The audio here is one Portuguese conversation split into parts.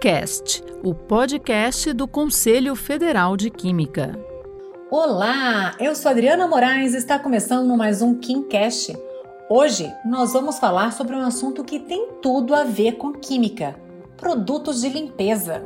KimCast, o podcast do Conselho Federal de Química. Olá, eu sou Adriana Moraes e está começando mais um KimCast. Hoje nós vamos falar sobre um assunto que tem tudo a ver com química: produtos de limpeza.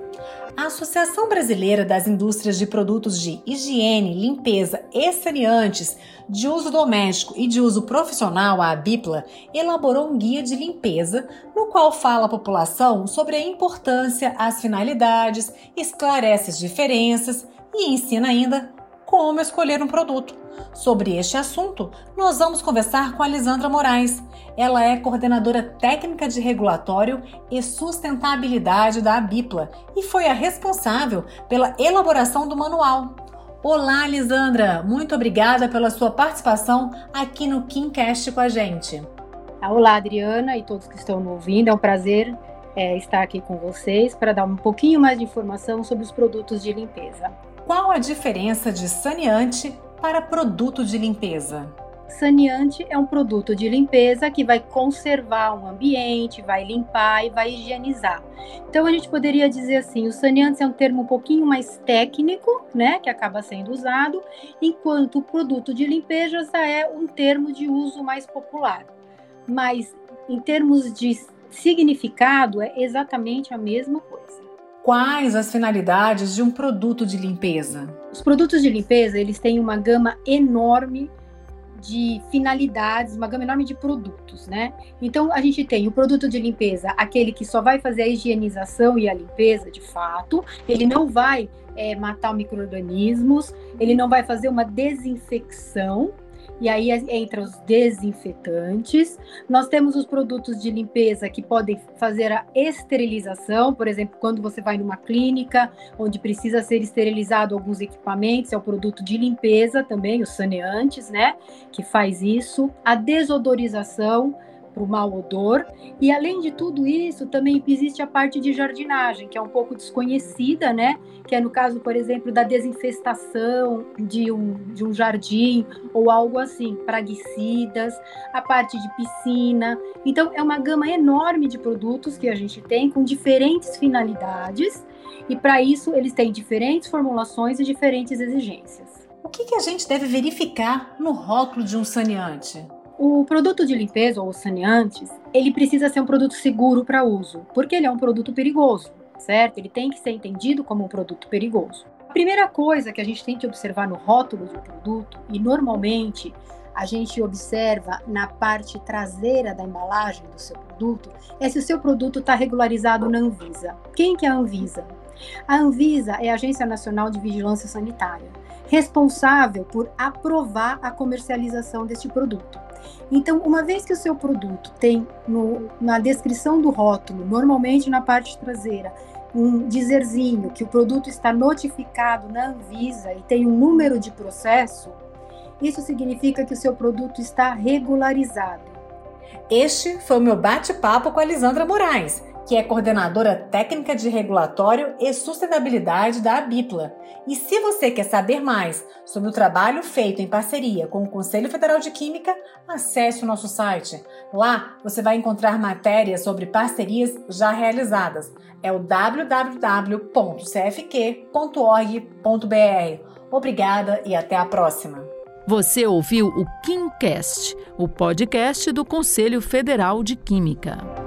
A Associação Brasileira das Indústrias de Produtos de Higiene, Limpeza e Saneantes de Uso Doméstico e de Uso Profissional, a ABIPLA, elaborou um guia de limpeza no qual fala à população sobre a importância, as finalidades, esclarece as diferenças e ensina ainda como escolher um produto. Sobre este assunto, nós vamos conversar com a Lisandra Moraes. Ela é coordenadora técnica de regulatório e sustentabilidade da Abipla e foi a responsável pela elaboração do manual. Olá, Lisandra! Muito obrigada pela sua participação aqui no KimCast com a gente. Olá, Adriana e todos que estão ouvindo. É um prazer é, estar aqui com vocês para dar um pouquinho mais de informação sobre os produtos de limpeza. Qual a diferença de saneante para produto de limpeza? Saneante é um produto de limpeza que vai conservar um ambiente, vai limpar e vai higienizar. Então a gente poderia dizer assim, o saneante é um termo um pouquinho mais técnico, né, que acaba sendo usado, enquanto o produto de limpeza já é um termo de uso mais popular. Mas em termos de significado é exatamente a mesma coisa. Quais as finalidades de um produto de limpeza? Os produtos de limpeza, eles têm uma gama enorme de finalidades, uma gama enorme de produtos, né? Então a gente tem o produto de limpeza, aquele que só vai fazer a higienização e a limpeza de fato, ele não vai é, matar micro-organismos, ele não vai fazer uma desinfecção, e aí entra os desinfetantes. Nós temos os produtos de limpeza que podem fazer a esterilização, por exemplo, quando você vai numa clínica onde precisa ser esterilizado alguns equipamentos, é o produto de limpeza também, os saneantes, né, que faz isso. A desodorização, para o mau odor. E além de tudo isso, também existe a parte de jardinagem, que é um pouco desconhecida, né? Que é no caso, por exemplo, da desinfestação de um, de um jardim ou algo assim, praguicidas, a parte de piscina. Então, é uma gama enorme de produtos que a gente tem com diferentes finalidades. E para isso, eles têm diferentes formulações e diferentes exigências. O que, que a gente deve verificar no rótulo de um saneante? O produto de limpeza ou saneantes, ele precisa ser um produto seguro para uso, porque ele é um produto perigoso, certo? Ele tem que ser entendido como um produto perigoso. A primeira coisa que a gente tem que observar no rótulo de um produto, e normalmente a gente observa na parte traseira da embalagem do seu produto, é se o seu produto está regularizado na Anvisa. Quem que é a Anvisa? A Anvisa é a Agência Nacional de Vigilância Sanitária, responsável por aprovar a comercialização deste produto. Então, uma vez que o seu produto tem no, na descrição do rótulo, normalmente na parte traseira, um dizerzinho que o produto está notificado na Anvisa e tem um número de processo, isso significa que o seu produto está regularizado. Este foi o meu bate-papo com a Lisandra Moraes que é coordenadora técnica de regulatório e sustentabilidade da Abipla. E se você quer saber mais sobre o trabalho feito em parceria com o Conselho Federal de Química, acesse o nosso site. Lá você vai encontrar matérias sobre parcerias já realizadas. É o www.cfq.org.br. Obrigada e até a próxima. Você ouviu o KimCast, o podcast do Conselho Federal de Química.